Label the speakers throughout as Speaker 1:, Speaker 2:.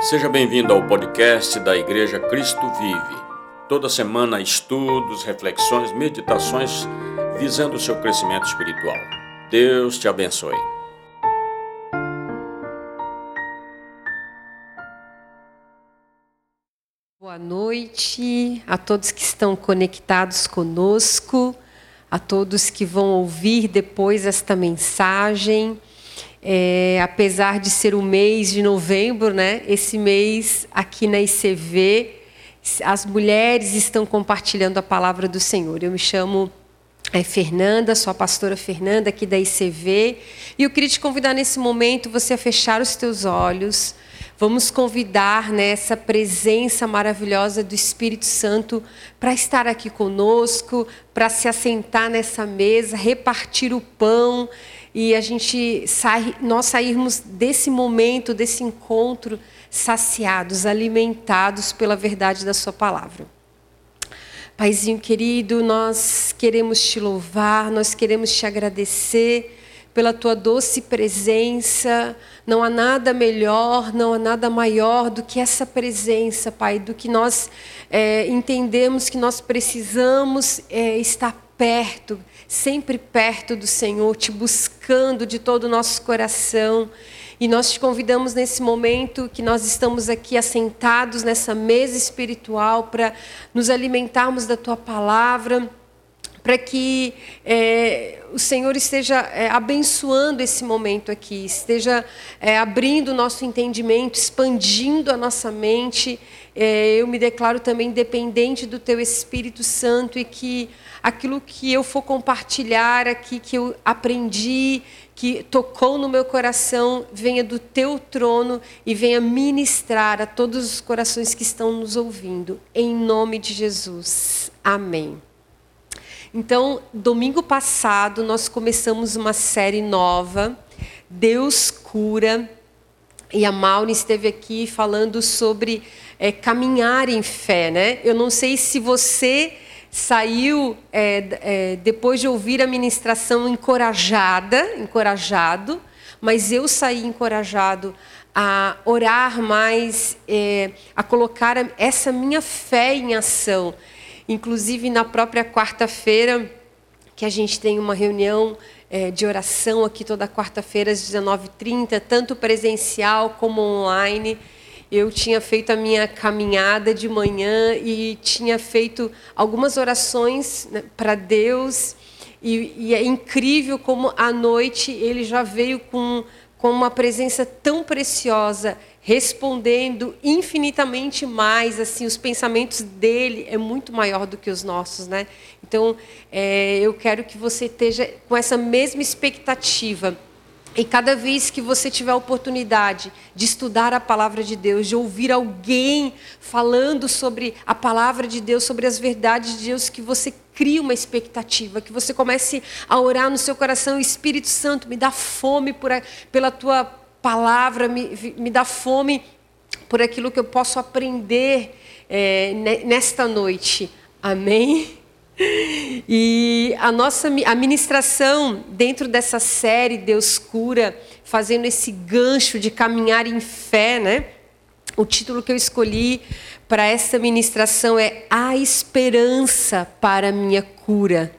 Speaker 1: Seja bem-vindo ao podcast da Igreja Cristo Vive. Toda semana, estudos, reflexões, meditações visando o seu crescimento espiritual. Deus te abençoe.
Speaker 2: Boa noite a todos que estão conectados conosco, a todos que vão ouvir depois esta mensagem. É, apesar de ser o mês de novembro, né? Esse mês aqui na ICV, as mulheres estão compartilhando a palavra do Senhor. Eu me chamo é, Fernanda, sou a pastora Fernanda aqui da ICV, e eu queria te convidar nesse momento você a fechar os teus olhos. Vamos convidar nessa né, presença maravilhosa do Espírito Santo para estar aqui conosco, para se assentar nessa mesa, repartir o pão e a gente sai, nós sairmos desse momento, desse encontro, saciados, alimentados pela verdade da Sua palavra. Paizinho querido, nós queremos te louvar, nós queremos te agradecer pela tua doce presença. Não há nada melhor, não há nada maior do que essa presença, Pai, do que nós é, entendemos que nós precisamos é, estar perto, sempre perto do Senhor, te buscando de todo o nosso coração. E nós te convidamos nesse momento que nós estamos aqui assentados nessa mesa espiritual para nos alimentarmos da tua palavra, para que é, o Senhor esteja é, abençoando esse momento aqui, esteja é, abrindo o nosso entendimento, expandindo a nossa mente. É, eu me declaro também dependente do Teu Espírito Santo e que aquilo que eu for compartilhar aqui, que eu aprendi, que tocou no meu coração, venha do teu trono e venha ministrar a todos os corações que estão nos ouvindo. Em nome de Jesus. Amém. Então, domingo passado, nós começamos uma série nova, Deus Cura. E a Maureen esteve aqui falando sobre é, caminhar em fé, né? Eu não sei se você saiu é, é, depois de ouvir a ministração encorajada, encorajado, mas eu saí encorajado a orar mais, é, a colocar essa minha fé em ação. Inclusive na própria quarta-feira, que a gente tem uma reunião é, de oração aqui toda quarta-feira às 19h30, tanto presencial como online eu tinha feito a minha caminhada de manhã e tinha feito algumas orações né, para Deus. E, e, é incrível como à noite ele já veio com, com uma presença tão preciosa, respondendo infinitamente mais. Assim, os pensamentos dele é muito maior do que os nossos, né? Então, é, eu quero que você esteja com essa mesma expectativa e cada vez que você tiver a oportunidade de estudar a palavra de Deus, de ouvir alguém falando sobre a palavra de Deus, sobre as verdades de Deus, que você crie uma expectativa, que você comece a orar no seu coração, Espírito Santo, me dá fome a, pela tua palavra, me, me dá fome por aquilo que eu posso aprender é, nesta noite. Amém? E a nossa a ministração dentro dessa série Deus cura, fazendo esse gancho de caminhar em fé, né? O título que eu escolhi para essa ministração é A Esperança para a Minha Cura.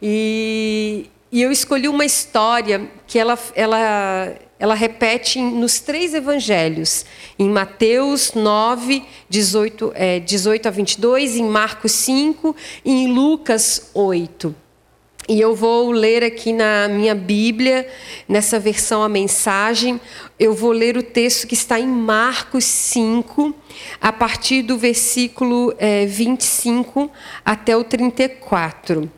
Speaker 2: E, e eu escolhi uma história que ela, ela ela repete nos três evangelhos, em Mateus 9, 18, é, 18 a 22, em Marcos 5 e em Lucas 8. E eu vou ler aqui na minha Bíblia, nessa versão a mensagem, eu vou ler o texto que está em Marcos 5, a partir do versículo é, 25 até o 34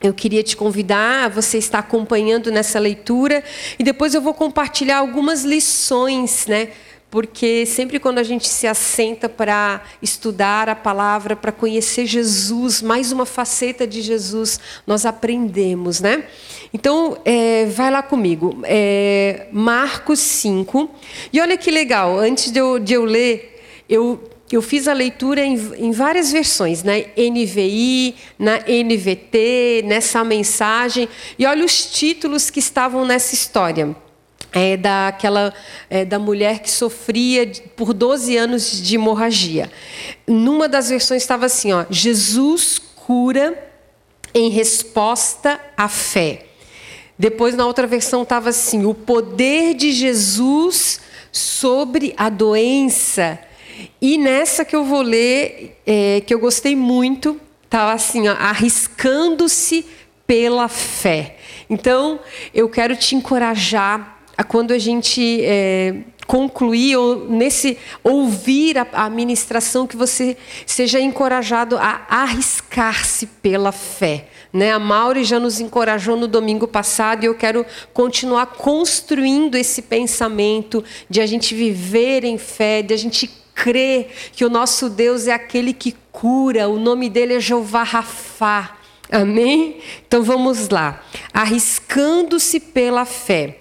Speaker 2: eu queria te convidar você estar acompanhando nessa leitura e depois eu vou compartilhar algumas lições, né? Porque sempre quando a gente se assenta para estudar a palavra, para conhecer Jesus, mais uma faceta de Jesus, nós aprendemos, né? Então, é, vai lá comigo. É, Marcos 5. E olha que legal, antes de eu, de eu ler, eu eu fiz a leitura em, em, várias versões, na NVI, na NVT, nessa mensagem, e olha os títulos que estavam nessa história. é, daquela é, da mulher que sofria por 12 anos de hemorragia. Numa das versões estava assim, ó, Jesus cura em resposta à fé. Depois na outra versão estava assim, o poder de Jesus sobre a doença. E nessa que eu vou ler, é, que eu gostei muito, estava assim, arriscando-se pela fé. Então, eu quero te encorajar a quando a gente é, concluir ou nesse ouvir a, a ministração que você seja encorajado a arriscar-se pela fé. Né? A Mauri já nos encorajou no domingo passado e eu quero continuar construindo esse pensamento de a gente viver em fé, de a gente crer que o nosso Deus é aquele que cura, o nome dele é Jeová Rafá. Amém? Então vamos lá. Arriscando-se pela fé.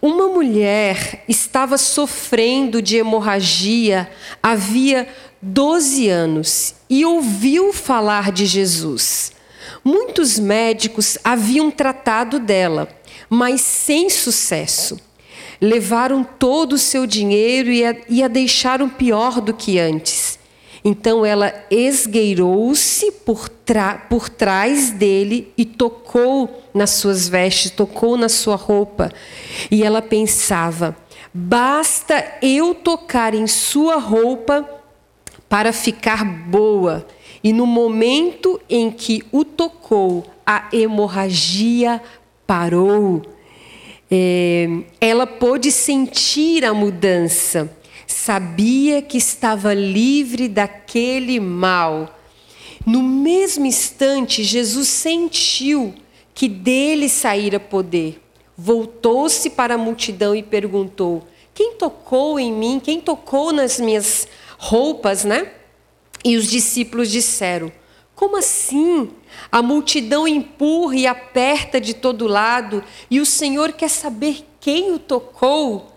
Speaker 2: Uma mulher estava sofrendo de hemorragia havia 12 anos e ouviu falar de Jesus. Muitos médicos haviam tratado dela, mas sem sucesso. Levaram todo o seu dinheiro e a, e a deixaram pior do que antes. Então ela esgueirou-se por, por trás dele e tocou nas suas vestes, tocou na sua roupa. E ela pensava: basta eu tocar em sua roupa para ficar boa. E no momento em que o tocou, a hemorragia parou. É, ela pôde sentir a mudança sabia que estava livre daquele mal. No mesmo instante, Jesus sentiu que dele saíra poder. Voltou-se para a multidão e perguntou: Quem tocou em mim? Quem tocou nas minhas roupas, né? E os discípulos disseram: Como assim? A multidão empurra e aperta de todo lado, e o Senhor quer saber quem o tocou?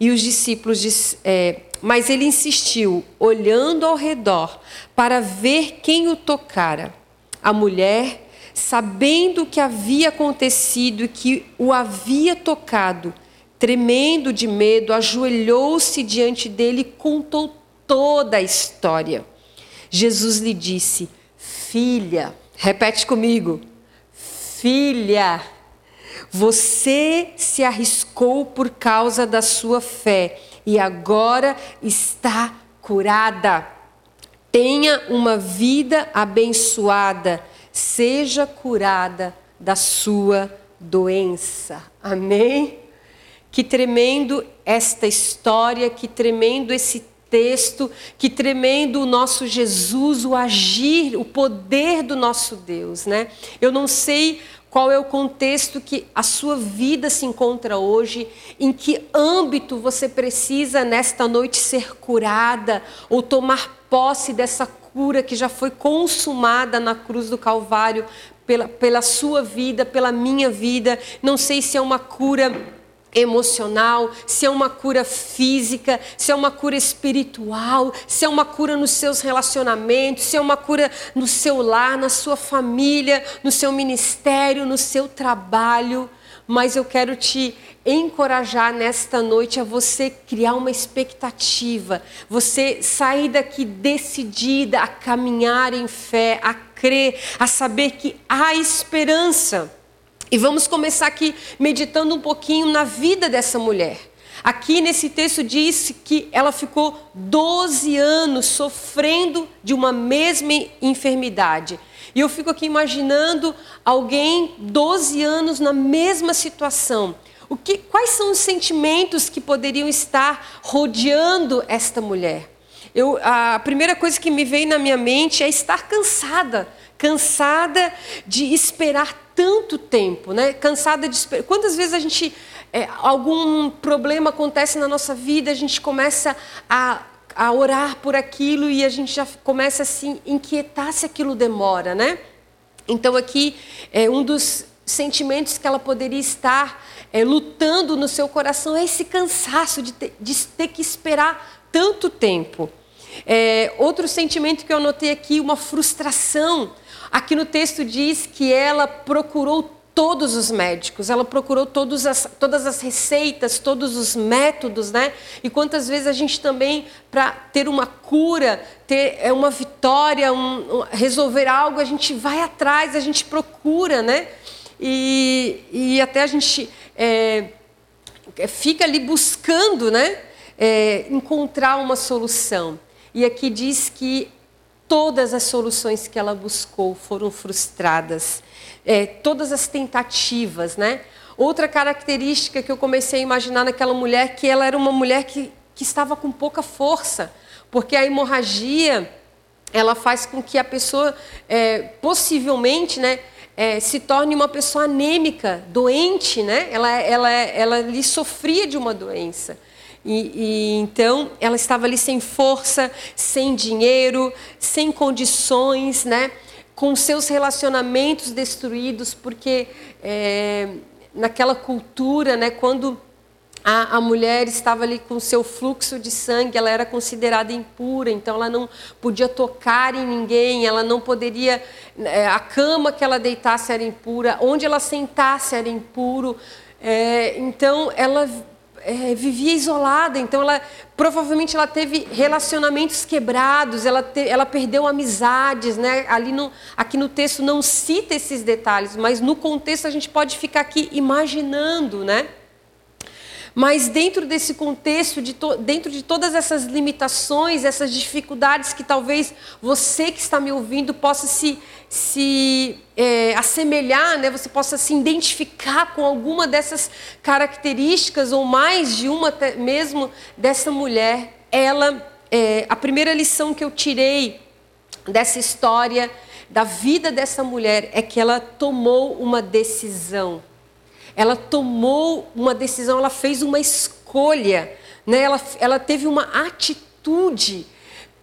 Speaker 2: E os discípulos diz, é, mas ele insistiu, olhando ao redor para ver quem o tocara. A mulher, sabendo o que havia acontecido e que o havia tocado, tremendo de medo, ajoelhou-se diante dele e contou toda a história. Jesus lhe disse: Filha, repete comigo, filha você se arriscou por causa da sua fé e agora está curada. Tenha uma vida abençoada, seja curada da sua doença. Amém? Que tremendo esta história, que tremendo esse texto, que tremendo o nosso Jesus, o agir, o poder do nosso Deus, né? Eu não sei qual é o contexto que a sua vida se encontra hoje? Em que âmbito você precisa nesta noite ser curada ou tomar posse dessa cura que já foi consumada na cruz do Calvário pela, pela sua vida, pela minha vida? Não sei se é uma cura emocional, se é uma cura física, se é uma cura espiritual, se é uma cura nos seus relacionamentos, se é uma cura no seu lar, na sua família, no seu ministério, no seu trabalho. Mas eu quero te encorajar nesta noite a você criar uma expectativa, você sair daqui decidida a caminhar em fé, a crer, a saber que há esperança. E vamos começar aqui meditando um pouquinho na vida dessa mulher. Aqui nesse texto diz que ela ficou 12 anos sofrendo de uma mesma enfermidade. E eu fico aqui imaginando alguém 12 anos na mesma situação. O que, quais são os sentimentos que poderiam estar rodeando esta mulher? Eu, a primeira coisa que me veio na minha mente é estar cansada, cansada de esperar tanto tempo, né? Cansada de esperar. Quantas vezes a gente é, algum problema acontece na nossa vida, a gente começa a, a orar por aquilo e a gente já começa a se inquietar se aquilo demora, né? Então aqui é um dos sentimentos que ela poderia estar é, lutando no seu coração é esse cansaço de ter, de ter que esperar tanto tempo. É, outro sentimento que eu notei aqui, uma frustração Aqui no texto diz que ela procurou todos os médicos, ela procurou todas as, todas as receitas, todos os métodos, né? E quantas vezes a gente também, para ter uma cura, ter é, uma vitória, um, resolver algo, a gente vai atrás, a gente procura, né? E, e até a gente é, fica ali buscando, né? É, encontrar uma solução. E aqui diz que todas as soluções que ela buscou foram frustradas é, todas as tentativas, né? Outra característica que eu comecei a imaginar naquela mulher que ela era uma mulher que, que estava com pouca força, porque a hemorragia ela faz com que a pessoa é, possivelmente, né, é, se torne uma pessoa anêmica, doente, né? Ela, ela, ela lhe sofria de uma doença. E, e, então ela estava ali sem força, sem dinheiro, sem condições, né? com seus relacionamentos destruídos, porque é, naquela cultura, né, quando a, a, mulher estava ali com seu fluxo de sangue, ela era considerada impura, então ela não podia tocar em ninguém, ela não poderia. É, a cama que ela deitasse era impura, onde ela sentasse era impuro. É, então ela é, vivia isolada, então ela provavelmente ela teve relacionamentos quebrados, ela, te, ela perdeu amizades, né? Ali no, aqui no texto não cita esses detalhes, mas no contexto a gente pode ficar aqui imaginando, né? Mas dentro desse contexto, de dentro de todas essas limitações, essas dificuldades que talvez você que está me ouvindo possa se, se é, assemelhar, né? você possa se identificar com alguma dessas características, ou mais de uma mesmo dessa mulher, ela, é, a primeira lição que eu tirei dessa história, da vida dessa mulher, é que ela tomou uma decisão ela tomou uma decisão, ela fez uma escolha, né? ela, ela teve uma atitude.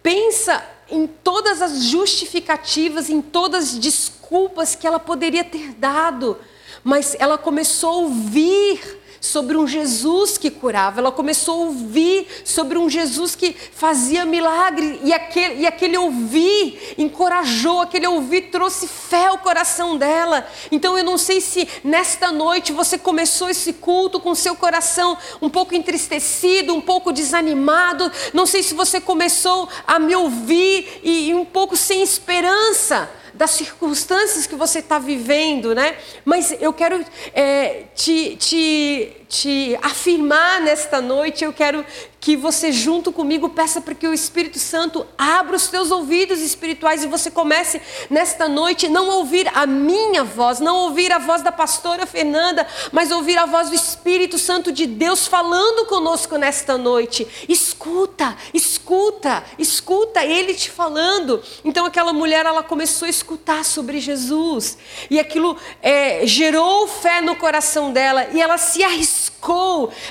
Speaker 2: Pensa em todas as justificativas, em todas as desculpas que ela poderia ter dado, mas ela começou a ouvir sobre um Jesus que curava, ela começou a ouvir sobre um Jesus que fazia milagre, e aquele, e aquele ouvir encorajou, aquele ouvir trouxe fé ao coração dela. Então eu não sei se nesta noite você começou esse culto com seu coração um pouco entristecido, um pouco desanimado, não sei se você começou a me ouvir e, e um pouco sem esperança das circunstâncias que você está vivendo, né? Mas eu quero é, te, te, te afirmar nesta noite, eu quero que você junto comigo peça para que o Espírito Santo abra os teus ouvidos espirituais e você comece nesta noite não ouvir a minha voz, não ouvir a voz da pastora Fernanda, mas ouvir a voz do Espírito Santo de Deus falando conosco nesta noite. Escuta, escuta, escuta ele te falando. Então aquela mulher ela começou a escutar sobre Jesus e aquilo é, gerou fé no coração dela e ela se arriscou.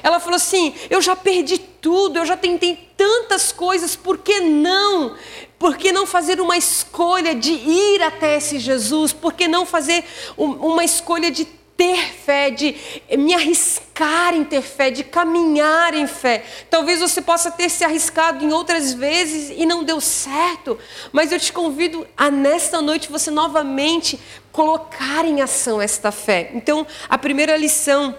Speaker 2: Ela falou assim: eu já perdi tudo, eu já tentei tantas coisas, por que não? Por que não fazer uma escolha de ir até esse Jesus? Por que não fazer uma escolha de ter fé, de me arriscar em ter fé, de caminhar em fé. Talvez você possa ter se arriscado em outras vezes e não deu certo, mas eu te convido a nesta noite você novamente colocar em ação esta fé. Então, a primeira lição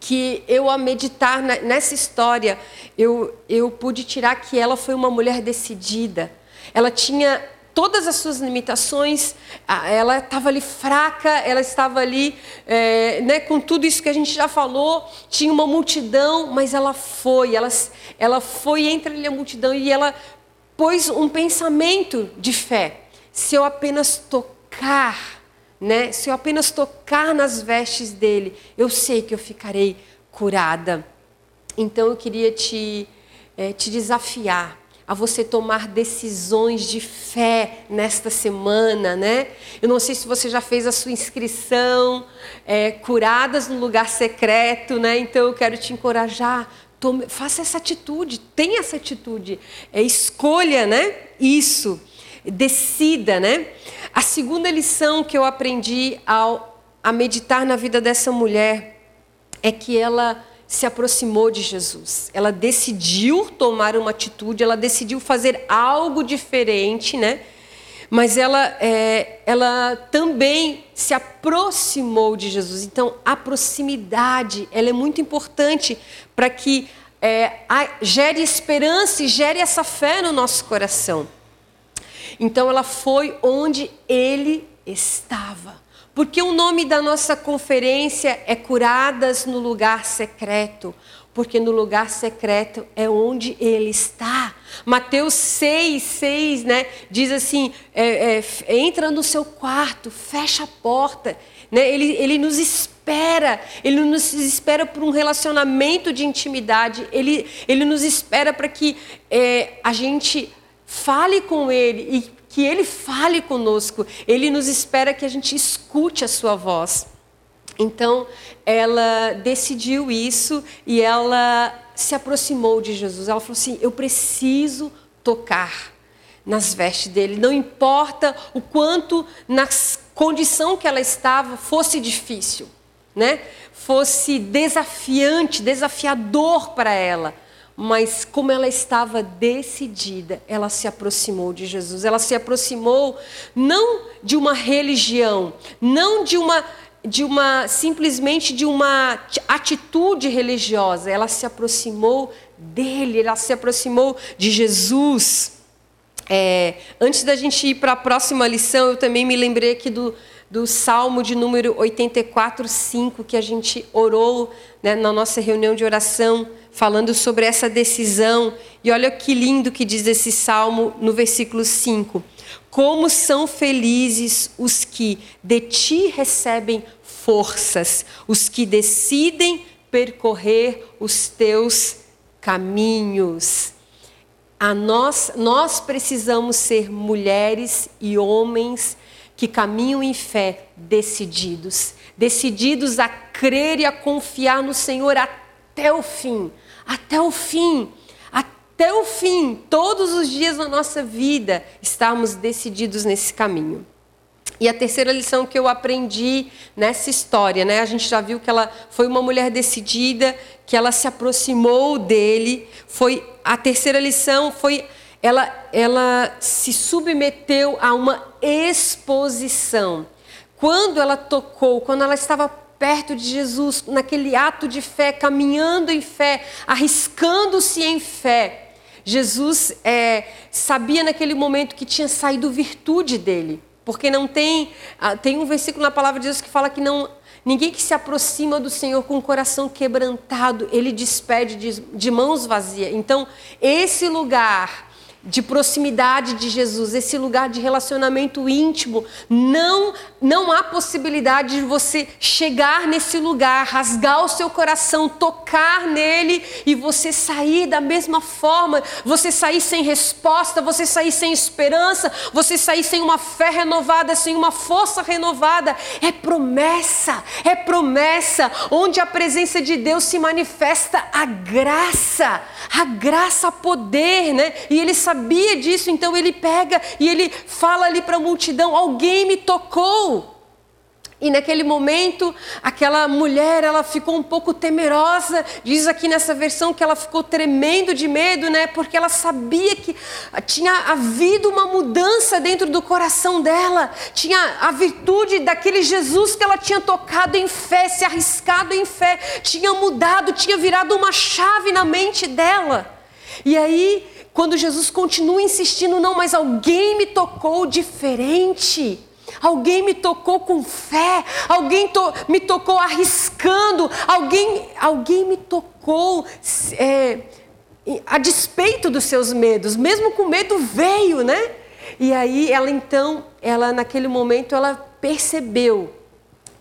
Speaker 2: que eu, a meditar nessa história, eu, eu pude tirar que ela foi uma mulher decidida. Ela tinha todas as suas limitações, ela estava ali fraca, ela estava ali é, né, com tudo isso que a gente já falou, tinha uma multidão, mas ela foi, ela, ela foi entre a multidão e ela pôs um pensamento de fé. Se eu apenas tocar né? Se eu apenas tocar nas vestes dele, eu sei que eu ficarei curada. Então eu queria te, é, te desafiar a você tomar decisões de fé nesta semana, né? Eu não sei se você já fez a sua inscrição, é, curadas no lugar secreto, né? Então eu quero te encorajar. Tome, faça essa atitude, tenha essa atitude, é, escolha, né? Isso decida, né? A segunda lição que eu aprendi ao a meditar na vida dessa mulher é que ela se aproximou de Jesus. Ela decidiu tomar uma atitude, ela decidiu fazer algo diferente, né? mas ela, é, ela também se aproximou de Jesus. Então, a proximidade ela é muito importante para que é, a, gere esperança e gere essa fé no nosso coração. Então, ela foi onde ele estava. Porque o nome da nossa conferência é Curadas no Lugar Secreto porque no lugar secreto é onde ele está. Mateus 6, 6, né, diz assim: é, é, entra no seu quarto, fecha a porta. Né, ele, ele nos espera, ele nos espera por um relacionamento de intimidade, ele, ele nos espera para que é, a gente fale com ele e que ele fale conosco. Ele nos espera que a gente escute a sua voz. Então, ela decidiu isso e ela se aproximou de Jesus. Ela falou assim: Eu preciso tocar nas vestes dele. Não importa o quanto, na condição que ela estava, fosse difícil, né? fosse desafiante, desafiador para ela. Mas como ela estava decidida, ela se aproximou de Jesus. Ela se aproximou não de uma religião, não de uma de uma simplesmente de uma atitude religiosa, ela se aproximou dele, ela se aproximou de Jesus. É, antes da gente ir para a próxima lição, eu também me lembrei aqui do, do Salmo de número 84, 5, que a gente orou né, na nossa reunião de oração, falando sobre essa decisão. E olha que lindo que diz esse salmo no versículo 5. Como são felizes os que de ti recebem forças, os que decidem percorrer os teus caminhos. A nós, nós precisamos ser mulheres e homens que caminham em fé decididos, decididos a crer e a confiar no Senhor até o fim, até o fim até o fim, todos os dias da nossa vida, estarmos decididos nesse caminho. E a terceira lição que eu aprendi nessa história, né? A gente já viu que ela foi uma mulher decidida, que ela se aproximou dele. Foi a terceira lição foi ela ela se submeteu a uma exposição. Quando ela tocou, quando ela estava perto de Jesus, naquele ato de fé, caminhando em fé, arriscando-se em fé, Jesus é, sabia naquele momento que tinha saído virtude dele. Porque não tem. Ah, tem um versículo na palavra de Deus que fala que não. Ninguém que se aproxima do Senhor com o coração quebrantado, ele despede de, de mãos vazias. Então, esse lugar de proximidade de Jesus, esse lugar de relacionamento íntimo, não não há possibilidade de você chegar nesse lugar, rasgar o seu coração, tocar nele e você sair da mesma forma, você sair sem resposta, você sair sem esperança, você sair sem uma fé renovada, sem uma força renovada. É promessa, é promessa onde a presença de Deus se manifesta a graça, a graça, poder, né? E ele sabia disso, então ele pega e ele fala ali para a multidão: alguém me tocou. E naquele momento, aquela mulher, ela ficou um pouco temerosa. Diz aqui nessa versão que ela ficou tremendo de medo, né? Porque ela sabia que tinha havido uma mudança dentro do coração dela. Tinha a virtude daquele Jesus que ela tinha tocado em fé, se arriscado em fé, tinha mudado, tinha virado uma chave na mente dela. E aí, quando Jesus continua insistindo, não, mas alguém me tocou diferente. Alguém me tocou com fé, alguém to me tocou arriscando, alguém, alguém me tocou é, a despeito dos seus medos, mesmo com medo veio, né? E aí ela então, ela naquele momento ela percebeu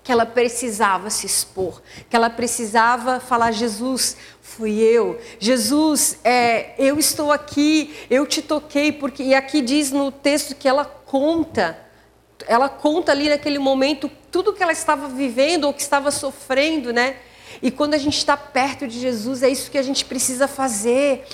Speaker 2: que ela precisava se expor, que ela precisava falar Jesus, fui eu, Jesus, é, eu estou aqui, eu te toquei porque e aqui diz no texto que ela conta ela conta ali naquele momento tudo que ela estava vivendo ou que estava sofrendo, né? E quando a gente está perto de Jesus, é isso que a gente precisa fazer.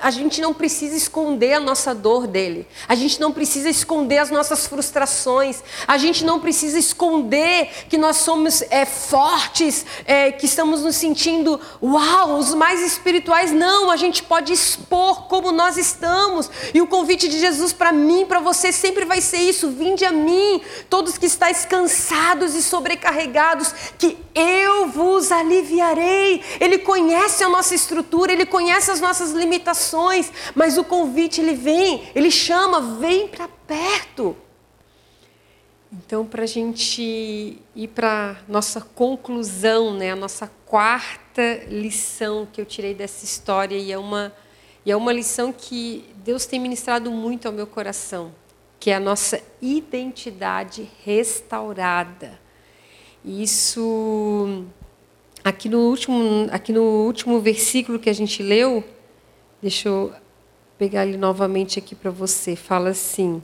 Speaker 2: A gente não precisa esconder a nossa dor dele. A gente não precisa esconder as nossas frustrações. A gente não precisa esconder que nós somos é, fortes, é, que estamos nos sentindo, uau, os mais espirituais. Não, a gente pode expor como nós estamos. E o convite de Jesus para mim, para você, sempre vai ser isso: vinde a mim, todos que estáis cansados e sobrecarregados, que eu vos aliviarei. Ele conhece a nossa estrutura, ele conhece as nossas limitações, mas o convite ele vem, ele chama, vem para perto. Então, para a gente ir para nossa conclusão, né, a nossa quarta lição que eu tirei dessa história, e é uma, e é uma lição que Deus tem ministrado muito ao meu coração, que é a nossa identidade restaurada. Isso aqui no último, aqui no último versículo que a gente leu, deixa eu pegar ele novamente aqui para você. Fala assim,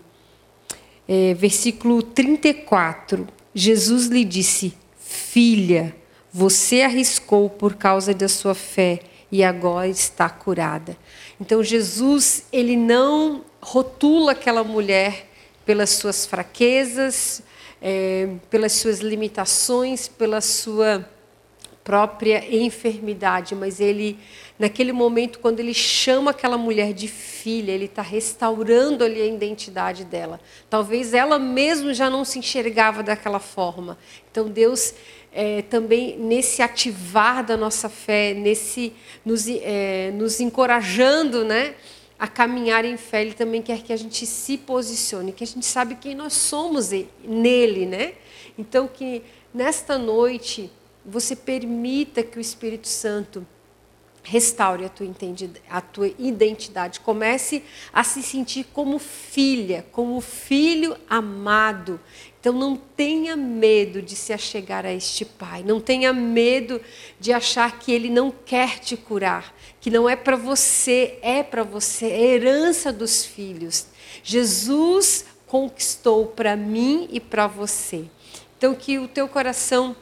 Speaker 2: é, versículo 34. Jesus lhe disse: Filha, você arriscou por causa da sua fé e agora está curada. Então Jesus, ele não rotula aquela mulher pelas suas fraquezas, é, pelas suas limitações, pela sua própria enfermidade, mas ele, naquele momento, quando ele chama aquela mulher de filha, ele está restaurando ali a identidade dela. Talvez ela mesma já não se enxergava daquela forma. Então Deus é, também nesse ativar da nossa fé, nesse nos, é, nos encorajando, né? a caminhar em fé, Ele também quer que a gente se posicione, que a gente sabe quem nós somos nele, né? Então que nesta noite você permita que o Espírito Santo restaure a tua, a tua identidade. Comece a se sentir como filha, como filho amado. Então não tenha medo de se achegar a este Pai. Não tenha medo de achar que Ele não quer te curar, que não é para você, é para você, é herança dos filhos. Jesus conquistou para mim e para você. Então que o teu coração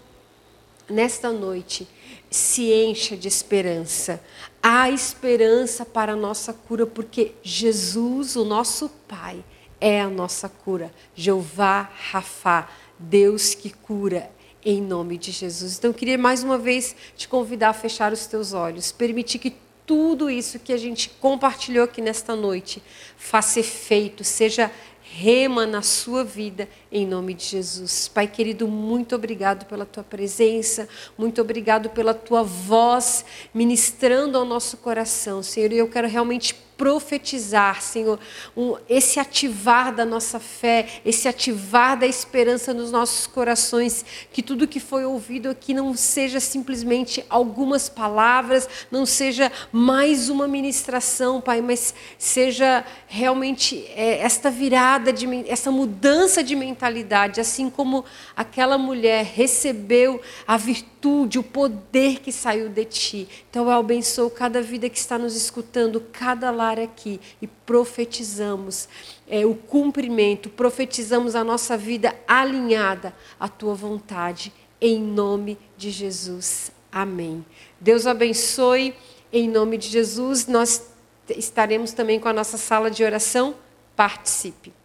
Speaker 2: nesta noite se encha de esperança. Há esperança para a nossa cura, porque Jesus, o nosso Pai, é a nossa cura. Jeová Rafá, Deus que cura, em nome de Jesus. Então, eu queria mais uma vez te convidar a fechar os teus olhos, permitir que tudo isso que a gente compartilhou aqui nesta noite faça efeito, seja rema na sua vida, em nome de Jesus. Pai querido, muito obrigado pela tua presença, muito obrigado pela tua voz ministrando ao nosso coração, Senhor. E eu quero realmente profetizar, Senhor, um, esse ativar da nossa fé, esse ativar da esperança nos nossos corações, que tudo que foi ouvido aqui não seja simplesmente algumas palavras, não seja mais uma ministração, Pai, mas seja realmente é, esta virada, de, essa mudança de mentalidade, assim como aquela mulher recebeu a virtude, o poder que saiu de ti. Então eu abençoo cada vida que está nos escutando, cada lar aqui e profetizamos é, o cumprimento, profetizamos a nossa vida alinhada à tua vontade, em nome de Jesus. Amém. Deus abençoe, em nome de Jesus. Nós estaremos também com a nossa sala de oração. Participe.